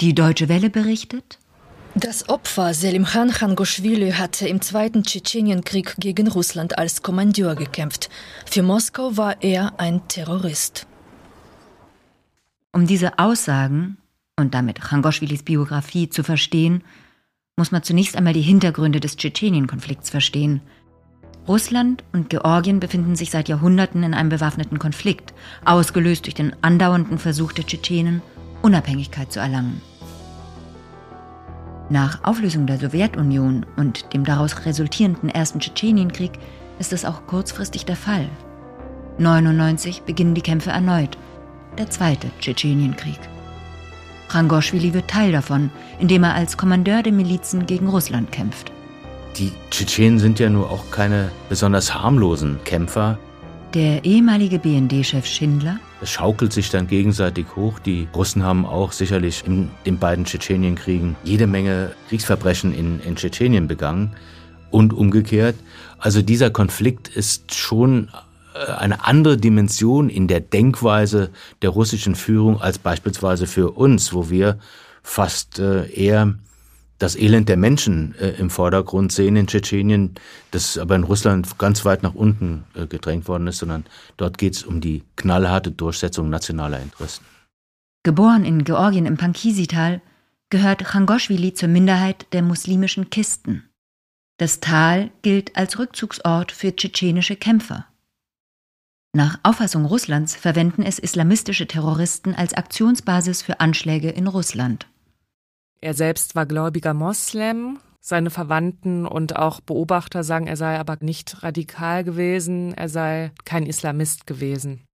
Die Deutsche Welle berichtet, das Opfer Selimkhan Khangoshvili hatte im Zweiten Tschetschenienkrieg gegen Russland als Kommandeur gekämpft. Für Moskau war er ein Terrorist. Um diese Aussagen und damit Khangoshvilis Biografie zu verstehen, muss man zunächst einmal die Hintergründe des Tschetschenien-Konflikts verstehen. Russland und Georgien befinden sich seit Jahrhunderten in einem bewaffneten Konflikt, ausgelöst durch den andauernden Versuch der Tschetschenen, Unabhängigkeit zu erlangen. Nach Auflösung der Sowjetunion und dem daraus resultierenden ersten Tschetschenienkrieg ist es auch kurzfristig der Fall. 99 beginnen die Kämpfe erneut, der zweite Tschetschenienkrieg. Rangoschwili wird Teil davon, indem er als Kommandeur der Milizen gegen Russland kämpft. Die Tschetschenen sind ja nur auch keine besonders harmlosen Kämpfer. Der ehemalige BND-Chef Schindler es schaukelt sich dann gegenseitig hoch. Die Russen haben auch sicherlich in den beiden Tschetschenienkriegen jede Menge Kriegsverbrechen in, in Tschetschenien begangen und umgekehrt. Also dieser Konflikt ist schon eine andere Dimension in der Denkweise der russischen Führung als beispielsweise für uns, wo wir fast äh, eher das Elend der Menschen äh, im Vordergrund sehen in Tschetschenien, das aber in Russland ganz weit nach unten äh, gedrängt worden ist, sondern dort geht es um die knallharte Durchsetzung nationaler Interessen. Geboren in Georgien im Pankisi-Tal, gehört Changoschwili zur Minderheit der muslimischen Kisten. Das Tal gilt als Rückzugsort für tschetschenische Kämpfer. Nach Auffassung Russlands verwenden es islamistische Terroristen als Aktionsbasis für Anschläge in Russland. Er selbst war gläubiger Moslem. Seine Verwandten und auch Beobachter sagen, er sei aber nicht radikal gewesen, er sei kein Islamist gewesen.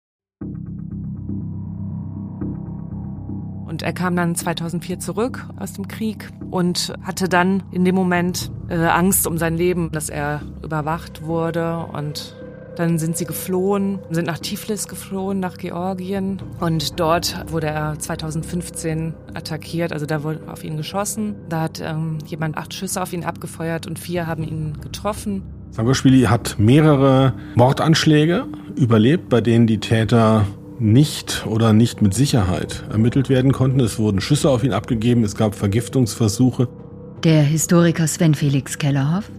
Und er kam dann 2004 zurück aus dem Krieg und hatte dann in dem Moment äh, Angst um sein Leben, dass er überwacht wurde und dann sind sie geflohen, sind nach Tiflis geflohen, nach Georgien. Und dort wurde er 2015 attackiert. Also da wurde auf ihn geschossen. Da hat ähm, jemand acht Schüsse auf ihn abgefeuert und vier haben ihn getroffen. Sangoshvili hat mehrere Mordanschläge überlebt, bei denen die Täter nicht oder nicht mit Sicherheit ermittelt werden konnten. Es wurden Schüsse auf ihn abgegeben, es gab Vergiftungsversuche. Der Historiker Sven Felix Kellerhoff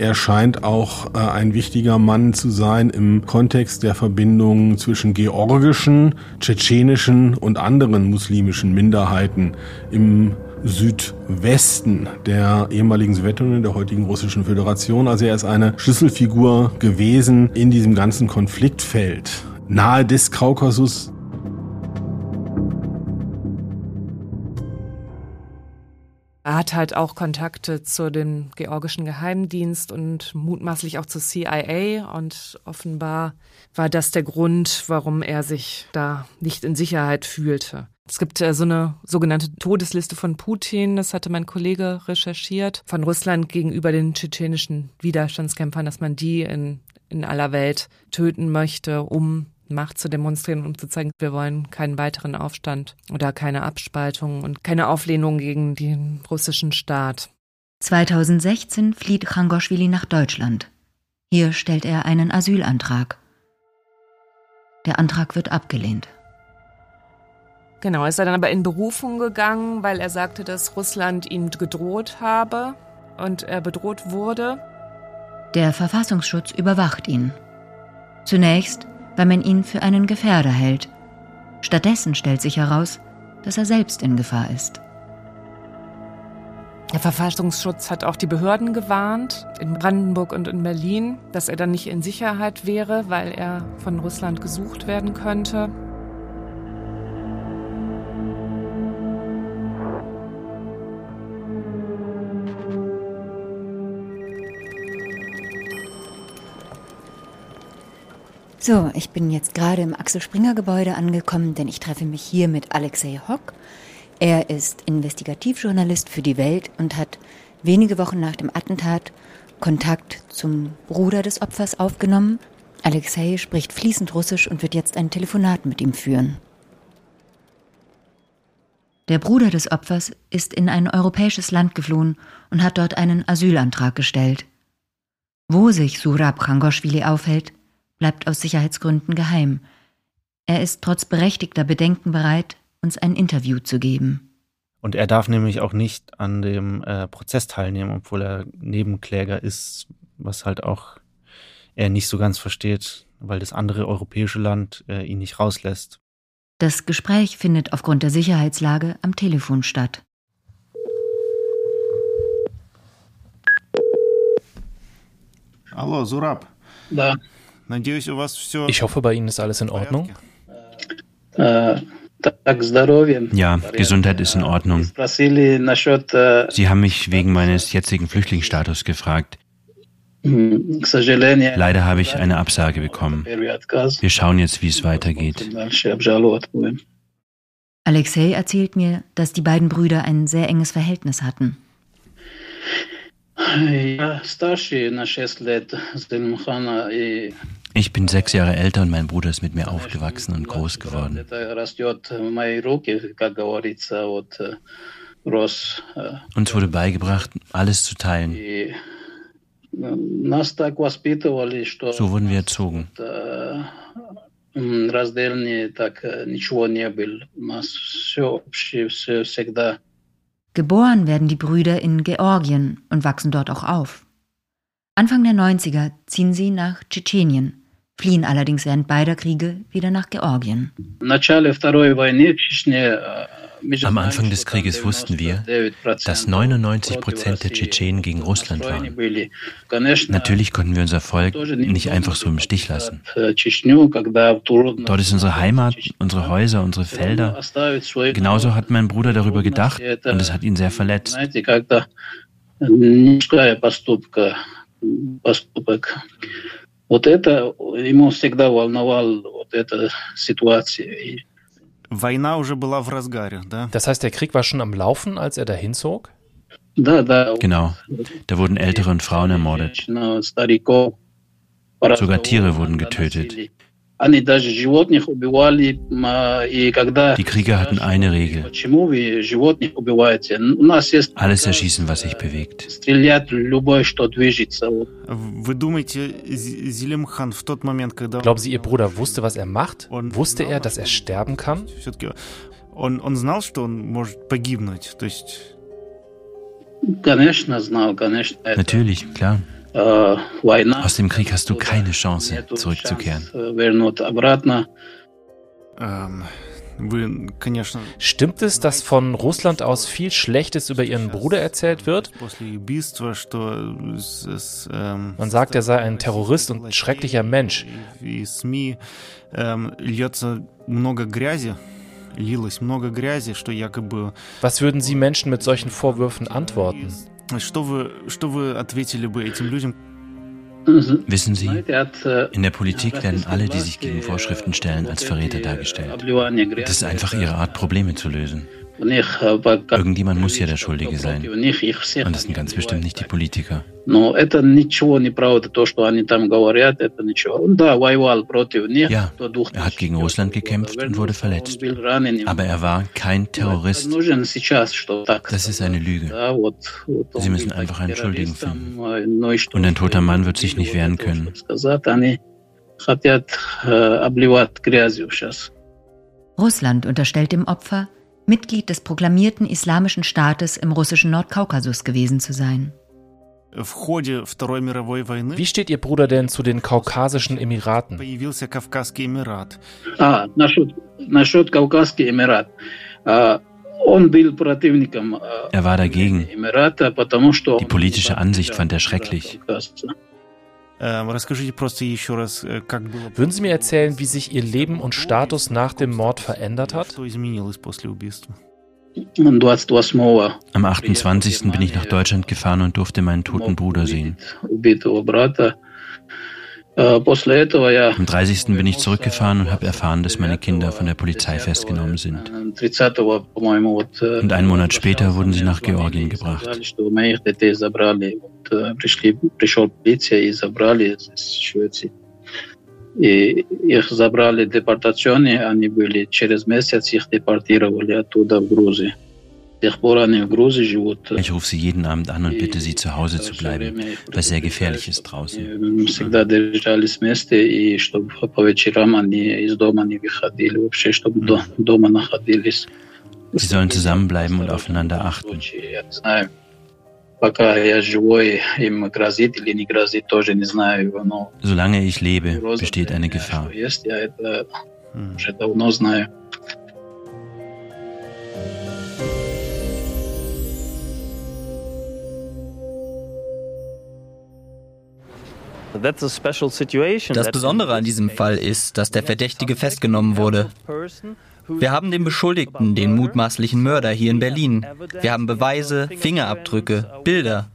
er scheint auch äh, ein wichtiger Mann zu sein im Kontext der Verbindung zwischen georgischen, tschetschenischen und anderen muslimischen Minderheiten im Südwesten der ehemaligen Sowjetunion, der heutigen Russischen Föderation. Also er ist eine Schlüsselfigur gewesen in diesem ganzen Konfliktfeld nahe des Kaukasus Er hat halt auch Kontakte zu dem georgischen Geheimdienst und mutmaßlich auch zur CIA und offenbar war das der Grund, warum er sich da nicht in Sicherheit fühlte. Es gibt äh, so eine sogenannte Todesliste von Putin, das hatte mein Kollege recherchiert, von Russland gegenüber den tschetschenischen Widerstandskämpfern, dass man die in, in aller Welt töten möchte, um Macht zu demonstrieren, um zu zeigen, wir wollen keinen weiteren Aufstand oder keine Abspaltung und keine Auflehnung gegen den russischen Staat. 2016 flieht Changoschwili nach Deutschland. Hier stellt er einen Asylantrag. Der Antrag wird abgelehnt. Genau, ist er dann aber in Berufung gegangen, weil er sagte, dass Russland ihn gedroht habe und er bedroht wurde. Der Verfassungsschutz überwacht ihn. Zunächst weil man ihn für einen Gefährder hält. Stattdessen stellt sich heraus, dass er selbst in Gefahr ist. Der Verfassungsschutz hat auch die Behörden gewarnt, in Brandenburg und in Berlin, dass er dann nicht in Sicherheit wäre, weil er von Russland gesucht werden könnte. So, ich bin jetzt gerade im Axel Springer Gebäude angekommen, denn ich treffe mich hier mit Alexei Hock. Er ist Investigativjournalist für die Welt und hat wenige Wochen nach dem Attentat Kontakt zum Bruder des Opfers aufgenommen. Alexei spricht fließend Russisch und wird jetzt ein Telefonat mit ihm führen. Der Bruder des Opfers ist in ein europäisches Land geflohen und hat dort einen Asylantrag gestellt. Wo sich Surab Khangoshvili aufhält, bleibt aus Sicherheitsgründen geheim. Er ist trotz berechtigter Bedenken bereit, uns ein Interview zu geben. Und er darf nämlich auch nicht an dem äh, Prozess teilnehmen, obwohl er Nebenkläger ist, was halt auch er nicht so ganz versteht, weil das andere europäische Land äh, ihn nicht rauslässt. Das Gespräch findet aufgrund der Sicherheitslage am Telefon statt. Hallo, Surab. Da. Ich hoffe, bei Ihnen ist alles in Ordnung. Ja, Gesundheit ist in Ordnung. Sie haben mich wegen meines jetzigen Flüchtlingsstatus gefragt. Leider habe ich eine Absage bekommen. Wir schauen jetzt, wie es weitergeht. Alexei erzählt mir, dass die beiden Brüder ein sehr enges Verhältnis hatten. Ich bin sechs Jahre älter und mein Bruder ist mit mir aufgewachsen und groß geworden. Uns wurde beigebracht, alles zu teilen. So wurden wir erzogen. Geboren werden die Brüder in Georgien und wachsen dort auch auf. Anfang der 90er ziehen sie nach Tschetschenien, fliehen allerdings während beider Kriege wieder nach Georgien. Am Anfang des Krieges wussten wir, dass 99 Prozent der Tschetschenen gegen Russland waren. Natürlich konnten wir unser Volk nicht einfach so im Stich lassen. Dort ist unsere Heimat, unsere Häuser, unsere Felder. Genauso hat mein Bruder darüber gedacht und es hat ihn sehr verletzt. Вот это ему всегда волновал вот эта ситуация. Война уже была в разгаре, да? Das heißt, der Krieg war schon am Laufen, als er dahin zog? Genau. Da wurden Ältere und Frauen ermordet. Sogar Tiere wurden getötet. Die Krieger hatten eine Regel. Alles erschießen, was sich bewegt. Glauben Sie, Ihr Bruder wusste, was er macht? Wusste er, dass er sterben kann? Natürlich, klar. Aus dem Krieg hast du keine Chance, zurückzukehren. Stimmt es, dass von Russland aus viel Schlechtes über ihren Bruder erzählt wird? Man sagt, er sei ein Terrorist und ein schrecklicher Mensch. Was würden Sie Menschen mit solchen Vorwürfen antworten? Wissen Sie, in der Politik werden alle, die sich gegen Vorschriften stellen, als Verräter dargestellt. Das ist einfach ihre Art, Probleme zu lösen. Irgendjemand muss ja der Schuldige sein. Und das sind ganz bestimmt nicht die Politiker. Ja, er hat gegen Russland gekämpft und wurde verletzt. Aber er war kein Terrorist. Das ist eine Lüge. Sie müssen einfach einen Schuldigen finden. Und ein toter Mann wird sich nicht wehren können. Russland unterstellt dem Opfer, Mitglied des proklamierten Islamischen Staates im russischen Nordkaukasus gewesen zu sein. Wie steht Ihr Bruder denn zu den kaukasischen Emiraten? Ah, насчет, насчет Кавказский Эмират. Er war dagegen. Die politische Ansicht fand er schrecklich. Würden Sie mir erzählen, wie sich Ihr Leben und Status nach dem Mord verändert hat? Am 28. bin ich nach Deutschland gefahren und durfte meinen toten Bruder sehen. Am 30. bin ich zurückgefahren und habe erfahren, dass meine Kinder von der Polizei festgenommen sind. Und einen Monat später wurden sie nach Georgien gebracht. Ich rufe sie jeden Abend an und bitte sie zu Hause zu bleiben, weil es sehr gefährlich ist draußen. Sie sollen zusammenbleiben und aufeinander achten. Solange ich lebe, besteht eine Gefahr. Hm. Das Besondere an diesem Fall ist, dass der Verdächtige festgenommen wurde. Wir haben den Beschuldigten, den mutmaßlichen Mörder hier in Berlin. Wir haben Beweise, Fingerabdrücke, Bilder.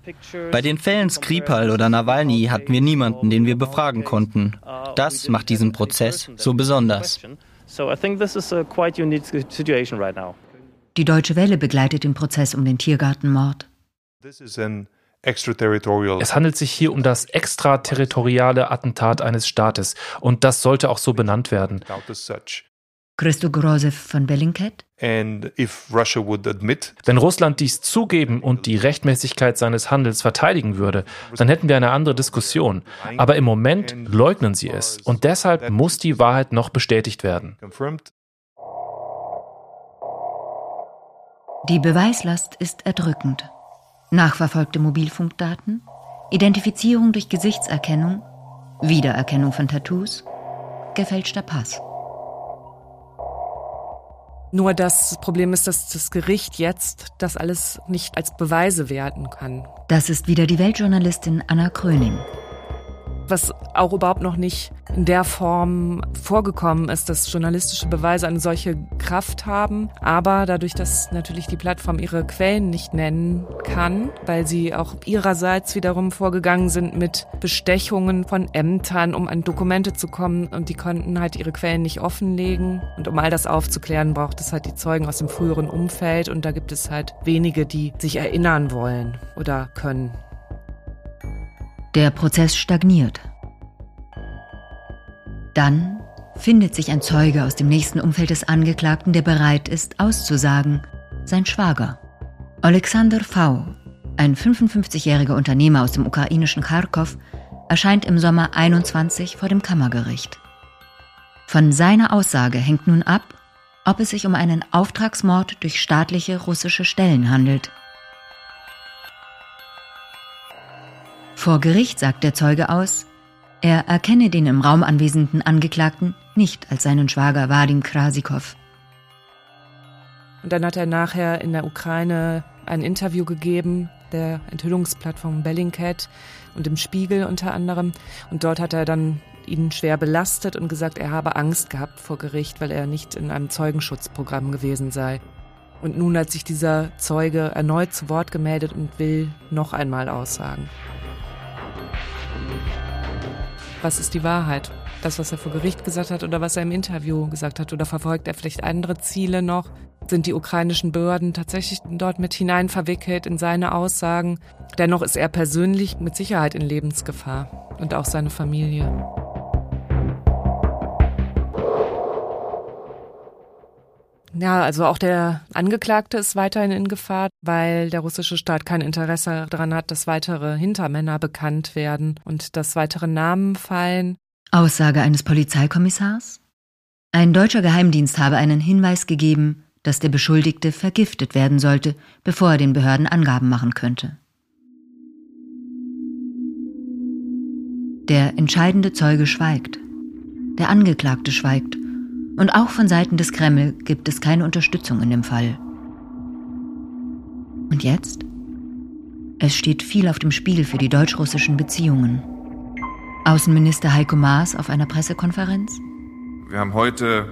Bei den Fällen Skripal oder Nawalny hatten wir niemanden, den wir befragen konnten. Das macht diesen Prozess so besonders. Die Deutsche Welle begleitet den Prozess um den Tiergartenmord. Es handelt sich hier um das extraterritoriale Attentat eines Staates und das sollte auch so benannt werden. Christo Grosev von Bellingcat? Wenn Russland dies zugeben und die Rechtmäßigkeit seines Handels verteidigen würde, dann hätten wir eine andere Diskussion. Aber im Moment leugnen sie es und deshalb muss die Wahrheit noch bestätigt werden. Die Beweislast ist erdrückend. Nachverfolgte Mobilfunkdaten, Identifizierung durch Gesichtserkennung, Wiedererkennung von Tattoos, gefälschter Pass. Nur das Problem ist, dass das Gericht jetzt das alles nicht als Beweise werten kann. Das ist wieder die Weltjournalistin Anna Kröning was auch überhaupt noch nicht in der Form vorgekommen ist, dass journalistische Beweise eine solche Kraft haben. Aber dadurch, dass natürlich die Plattform ihre Quellen nicht nennen kann, weil sie auch ihrerseits wiederum vorgegangen sind mit Bestechungen von Ämtern, um an Dokumente zu kommen und die konnten halt ihre Quellen nicht offenlegen. Und um all das aufzuklären, braucht es halt die Zeugen aus dem früheren Umfeld und da gibt es halt wenige, die sich erinnern wollen oder können. Der Prozess stagniert. Dann findet sich ein Zeuge aus dem nächsten Umfeld des Angeklagten, der bereit ist, auszusagen, sein Schwager. Alexander V., ein 55-jähriger Unternehmer aus dem ukrainischen Kharkov, erscheint im Sommer 21 vor dem Kammergericht. Von seiner Aussage hängt nun ab, ob es sich um einen Auftragsmord durch staatliche russische Stellen handelt – Vor Gericht sagt der Zeuge aus, er erkenne den im Raum anwesenden Angeklagten nicht als seinen Schwager Vadim Krasikow. Und dann hat er nachher in der Ukraine ein Interview gegeben, der Enthüllungsplattform Bellingcat und im Spiegel unter anderem. Und dort hat er dann ihn schwer belastet und gesagt, er habe Angst gehabt vor Gericht, weil er nicht in einem Zeugenschutzprogramm gewesen sei. Und nun hat sich dieser Zeuge erneut zu Wort gemeldet und will noch einmal aussagen. Was ist die Wahrheit? Das, was er vor Gericht gesagt hat oder was er im Interview gesagt hat? Oder verfolgt er vielleicht andere Ziele noch? Sind die ukrainischen Behörden tatsächlich dort mit hinein verwickelt in seine Aussagen? Dennoch ist er persönlich mit Sicherheit in Lebensgefahr und auch seine Familie. Ja, also auch der Angeklagte ist weiterhin in Gefahr, weil der russische Staat kein Interesse daran hat, dass weitere Hintermänner bekannt werden und dass weitere Namen fallen. Aussage eines Polizeikommissars? Ein deutscher Geheimdienst habe einen Hinweis gegeben, dass der Beschuldigte vergiftet werden sollte, bevor er den Behörden Angaben machen könnte. Der entscheidende Zeuge schweigt. Der Angeklagte schweigt und auch von Seiten des Kreml gibt es keine Unterstützung in dem Fall. Und jetzt? Es steht viel auf dem Spiel für die deutsch-russischen Beziehungen. Außenminister Heiko Maas auf einer Pressekonferenz? Wir haben heute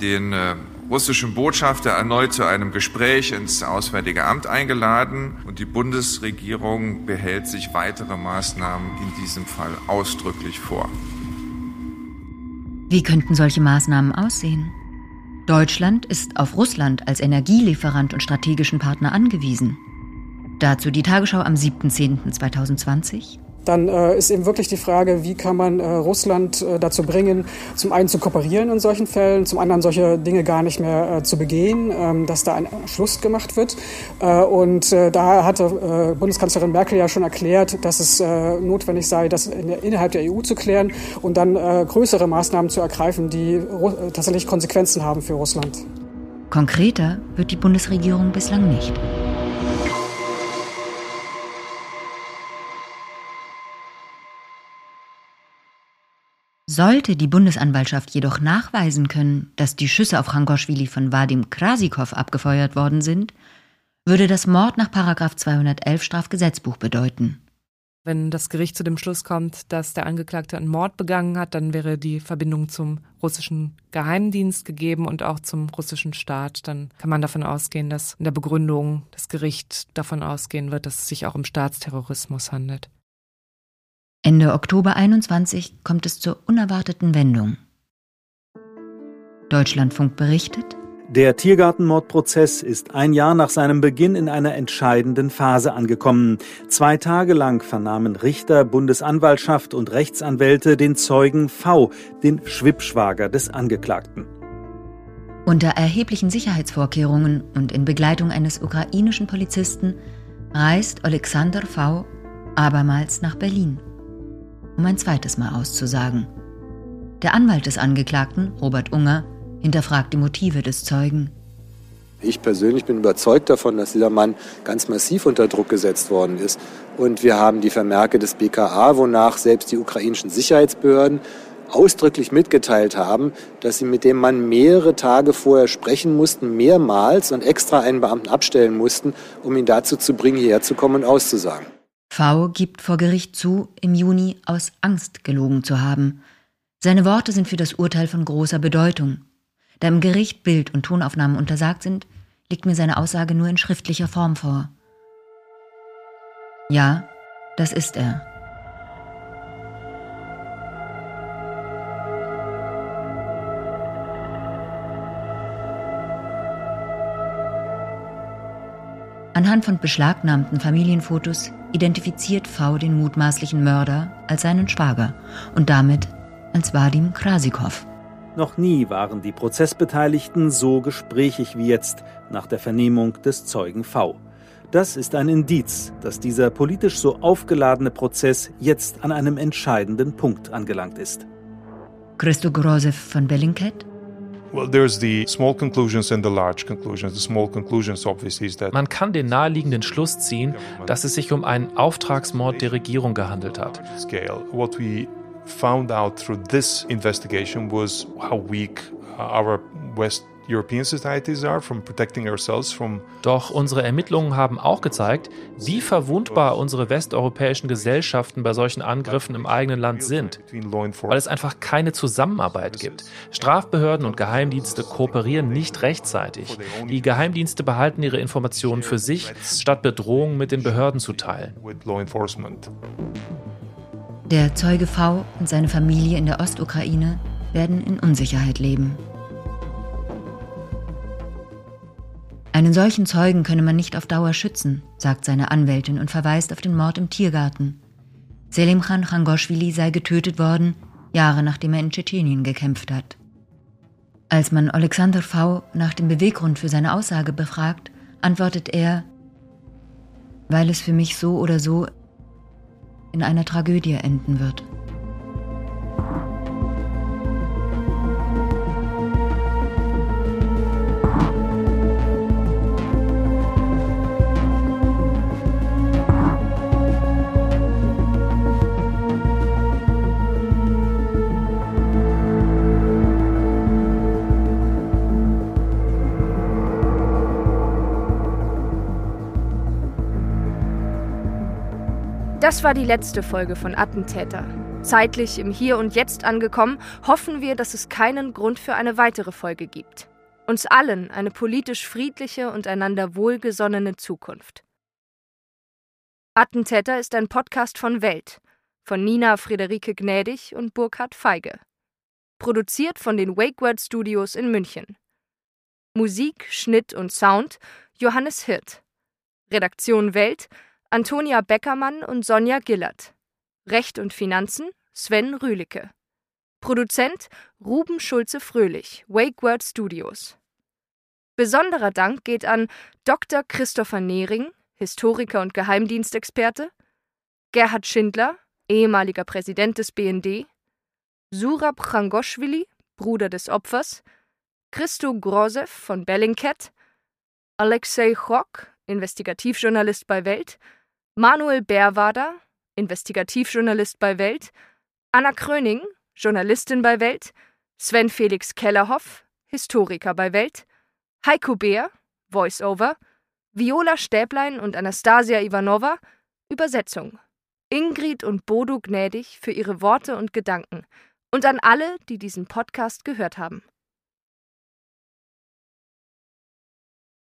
den äh, russischen Botschafter erneut zu einem Gespräch ins Auswärtige Amt eingeladen und die Bundesregierung behält sich weitere Maßnahmen in diesem Fall ausdrücklich vor. Wie könnten solche Maßnahmen aussehen? Deutschland ist auf Russland als Energielieferant und strategischen Partner angewiesen. Dazu die Tagesschau am 7.10.2020 dann äh, ist eben wirklich die Frage, wie kann man äh, Russland äh, dazu bringen, zum einen zu kooperieren in solchen Fällen, zum anderen solche Dinge gar nicht mehr äh, zu begehen, ähm, dass da ein Schluss gemacht wird. Äh, und äh, da hatte Bundeskanzlerin Merkel ja schon erklärt, dass es notwendig sei, das in der, innerhalb der EU zu klären und dann größere Maßnahmen zu ergreifen, die tatsächlich Konsequenzen haben für Russland. Konkreter wird die Bundesregierung bislang nicht. Sollte die Bundesanwaltschaft jedoch nachweisen können, dass die Schüsse auf Rangoschwili von Vadim Krasikow abgefeuert worden sind, würde das Mord nach 211 Strafgesetzbuch bedeuten. Wenn das Gericht zu dem Schluss kommt, dass der Angeklagte einen Mord begangen hat, dann wäre die Verbindung zum russischen Geheimdienst gegeben und auch zum russischen Staat. Dann kann man davon ausgehen, dass in der Begründung das Gericht davon ausgehen wird, dass es sich auch um Staatsterrorismus handelt. Ende Oktober 21 kommt es zur unerwarteten Wendung. Deutschlandfunk berichtet, der Tiergartenmordprozess ist ein Jahr nach seinem Beginn in einer entscheidenden Phase angekommen. Zwei Tage lang vernahmen Richter, Bundesanwaltschaft und Rechtsanwälte den Zeugen V, den Schwippschwager des Angeklagten. Unter erheblichen Sicherheitsvorkehrungen und in Begleitung eines ukrainischen Polizisten reist Alexander V abermals nach Berlin um ein zweites Mal auszusagen. Der Anwalt des Angeklagten, Robert Unger, hinterfragt die Motive des Zeugen. Ich persönlich bin überzeugt davon, dass dieser Mann ganz massiv unter Druck gesetzt worden ist. Und wir haben die Vermerke des BKA, wonach selbst die ukrainischen Sicherheitsbehörden ausdrücklich mitgeteilt haben, dass sie mit dem Mann mehrere Tage vorher sprechen mussten, mehrmals und extra einen Beamten abstellen mussten, um ihn dazu zu bringen, hierher zu kommen und auszusagen. V gibt vor Gericht zu, im Juni aus Angst gelogen zu haben. Seine Worte sind für das Urteil von großer Bedeutung. Da im Gericht Bild- und Tonaufnahmen untersagt sind, liegt mir seine Aussage nur in schriftlicher Form vor. Ja, das ist er. Anhand von beschlagnahmten Familienfotos identifiziert V den mutmaßlichen Mörder als seinen Schwager und damit als Vadim Krasikow. Noch nie waren die Prozessbeteiligten so gesprächig wie jetzt nach der Vernehmung des Zeugen V. Das ist ein Indiz, dass dieser politisch so aufgeladene Prozess jetzt an einem entscheidenden Punkt angelangt ist. Christo Grozev von Bellingcat man kann den naheliegenden Schluss ziehen, dass es sich um einen Auftragsmord der Regierung gehandelt hat. Found out through this investigation was how weak our West European societies are from protecting ourselves from Doch unsere Ermittlungen haben auch gezeigt, wie verwundbar unsere westeuropäischen Gesellschaften bei solchen Angriffen im eigenen Land sind, weil es einfach keine Zusammenarbeit gibt. Strafbehörden und Geheimdienste kooperieren nicht rechtzeitig. Die Geheimdienste behalten ihre Informationen für sich, statt Bedrohungen mit den Behörden zu teilen. Der Zeuge V und seine Familie in der Ostukraine werden in Unsicherheit leben. Einen solchen Zeugen könne man nicht auf Dauer schützen, sagt seine Anwältin und verweist auf den Mord im Tiergarten. Selimkhan Khangoshvili sei getötet worden, Jahre nachdem er in Tschetschenien gekämpft hat. Als man Alexander V. nach dem Beweggrund für seine Aussage befragt, antwortet er, weil es für mich so oder so in einer Tragödie enden wird. Das war die letzte Folge von Attentäter. Zeitlich im Hier und Jetzt angekommen, hoffen wir, dass es keinen Grund für eine weitere Folge gibt. Uns allen eine politisch friedliche und einander wohlgesonnene Zukunft. Attentäter ist ein Podcast von Welt, von Nina Friederike Gnädig und Burkhard Feige. Produziert von den WakeWord Studios in München. Musik, Schnitt und Sound Johannes Hirt. Redaktion Welt Antonia Beckermann und Sonja Gillert. Recht und Finanzen Sven Rühlicke. Produzent Ruben Schulze-Fröhlich, WakeWord Studios. Besonderer Dank geht an Dr. Christopher Nehring, Historiker und Geheimdienstexperte, Gerhard Schindler, ehemaliger Präsident des BND, Surab Changoshvili, Bruder des Opfers, Christo Grozev von Bellingcat, Alexei Chok, Investigativjournalist bei Welt Manuel Bärwader, Investigativjournalist bei Welt, Anna Kröning, Journalistin bei Welt, Sven Felix Kellerhoff, Historiker bei Welt, Heiko Beer, Voice-Over, Viola Stäblein und Anastasia Ivanova, Übersetzung. Ingrid und Bodo gnädig für ihre Worte und Gedanken und an alle, die diesen Podcast gehört haben.